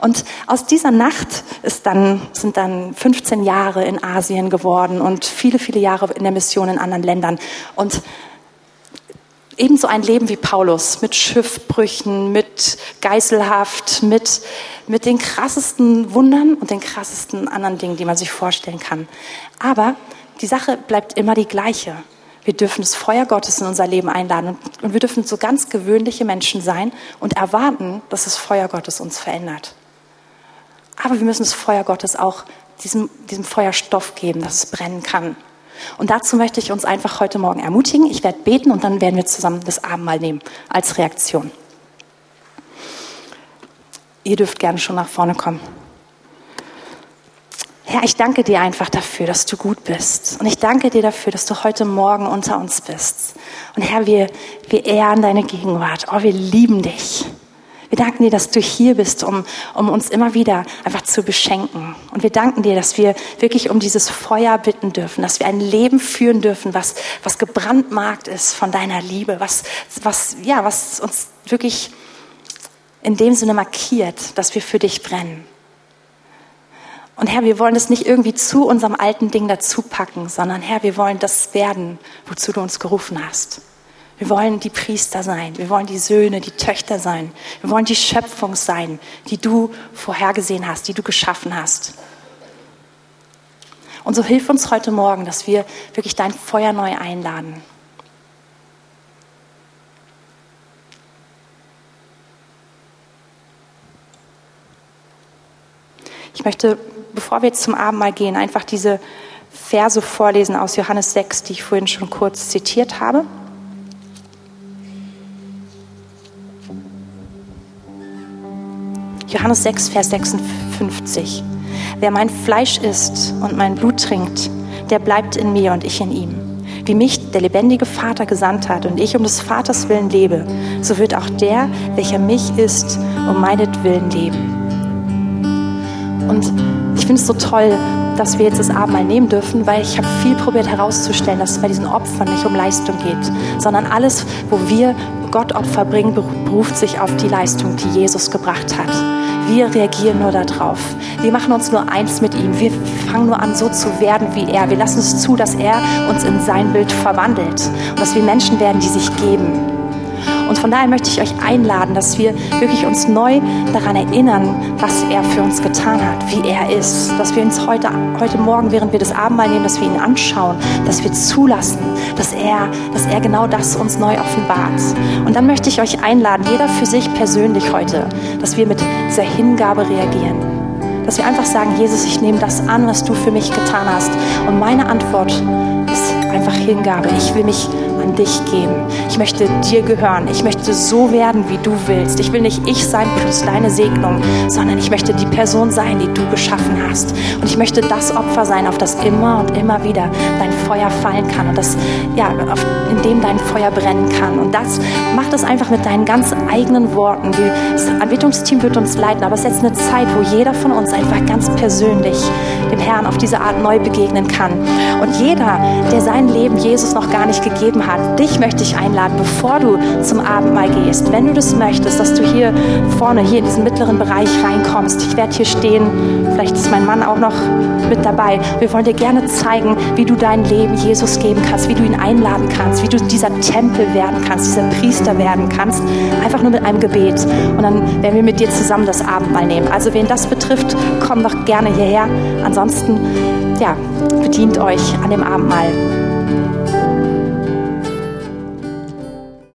Und aus dieser Nacht ist dann, sind dann 15 Jahre in Asien geworden und viele, viele Jahre in der Mission in anderen Ländern. Und ebenso ein Leben wie Paulus mit Schiffbrüchen, mit Geiselhaft, mit, mit den krassesten Wundern und den krassesten anderen Dingen, die man sich vorstellen kann. Aber die Sache bleibt immer die gleiche. Wir dürfen das Feuer Gottes in unser Leben einladen und, wir dürfen so ganz gewöhnliche Menschen sein und erwarten, dass das Feuer Gottes uns verändert. Aber wir müssen das Feuer Gottes auch diesem, diesem Feuerstoff geben, dass es brennen kann. Und dazu möchte ich uns einfach heute Morgen ermutigen. Ich werde beten und dann werden wir zusammen das Abendmahl nehmen als Reaktion. Ihr dürft gerne schon nach vorne kommen. Herr, ich danke dir einfach dafür, dass du gut bist. Und ich danke dir dafür, dass du heute Morgen unter uns bist. Und Herr, wir, wir ehren deine Gegenwart. Oh, wir lieben dich. Wir danken dir, dass du hier bist, um, um uns immer wieder einfach zu beschenken. Und wir danken dir, dass wir wirklich um dieses Feuer bitten dürfen, dass wir ein Leben führen dürfen, was, was gebrandmarkt ist von deiner Liebe, was, was, ja, was uns wirklich in dem Sinne markiert, dass wir für dich brennen. Und Herr, wir wollen das nicht irgendwie zu unserem alten Ding dazu packen, sondern Herr, wir wollen das werden, wozu du uns gerufen hast. Wir wollen die Priester sein, wir wollen die Söhne, die Töchter sein, wir wollen die Schöpfung sein, die du vorhergesehen hast, die du geschaffen hast. Und so hilf uns heute Morgen, dass wir wirklich dein Feuer neu einladen. Ich möchte bevor wir jetzt zum Abendmahl gehen, einfach diese Verse vorlesen aus Johannes 6, die ich vorhin schon kurz zitiert habe. Johannes 6, Vers 56. Wer mein Fleisch isst und mein Blut trinkt, der bleibt in mir und ich in ihm. Wie mich der lebendige Vater gesandt hat und ich um des Vaters willen lebe, so wird auch der, welcher mich isst, um meinetwillen leben. Und finde es so toll, dass wir jetzt das Abendmahl nehmen dürfen, weil ich habe viel probiert herauszustellen, dass es bei diesen Opfern nicht um Leistung geht, sondern alles, wo wir Gott Opfer bringen, beruft sich auf die Leistung, die Jesus gebracht hat. Wir reagieren nur darauf. Wir machen uns nur eins mit ihm. Wir fangen nur an, so zu werden wie er. Wir lassen es zu, dass er uns in sein Bild verwandelt und dass wir Menschen werden, die sich geben. Und von daher möchte ich euch einladen, dass wir wirklich uns neu daran erinnern, was er für uns getan hat, wie er ist. Dass wir uns heute, heute Morgen, während wir das Abendmahl nehmen, dass wir ihn anschauen, dass wir zulassen, dass er, dass er genau das uns neu offenbart. Und dann möchte ich euch einladen, jeder für sich persönlich heute, dass wir mit dieser Hingabe reagieren. Dass wir einfach sagen, Jesus, ich nehme das an, was du für mich getan hast. Und meine Antwort ist einfach Hingabe. Ich will mich an dich geben. Ich möchte dir gehören. Ich möchte so werden, wie du willst. Ich will nicht ich sein plus deine Segnung, sondern ich möchte die Person sein, die du geschaffen hast. Und ich möchte das Opfer sein, auf das immer und immer wieder dein Feuer fallen kann und das, ja, auf, in dem dein Feuer brennen kann. Und das macht es einfach mit deinen ganz eigenen Worten. Das Anbetungsteam wird uns leiten, aber es ist jetzt eine Zeit, wo jeder von uns einfach ganz persönlich dem Herrn auf diese Art neu begegnen kann. Und jeder, der sein Leben Jesus noch gar nicht gegeben hat, dich möchte ich einladen, bevor du zum Abendmahl gehst, wenn du das möchtest, dass du hier vorne, hier in diesen mittleren Bereich reinkommst. Ich werde hier stehen, vielleicht ist mein Mann auch noch mit dabei. Wir wollen dir gerne zeigen, wie du dein Leben Jesus geben kannst, wie du ihn einladen kannst, wie du dieser Tempel werden kannst, dieser Priester werden kannst, einfach nur mit einem Gebet. Und dann werden wir mit dir zusammen das Abendmahl nehmen. Also wen das betrifft, komm doch gerne hierher. Ansonsten, ja, bedient euch an dem Abendmahl.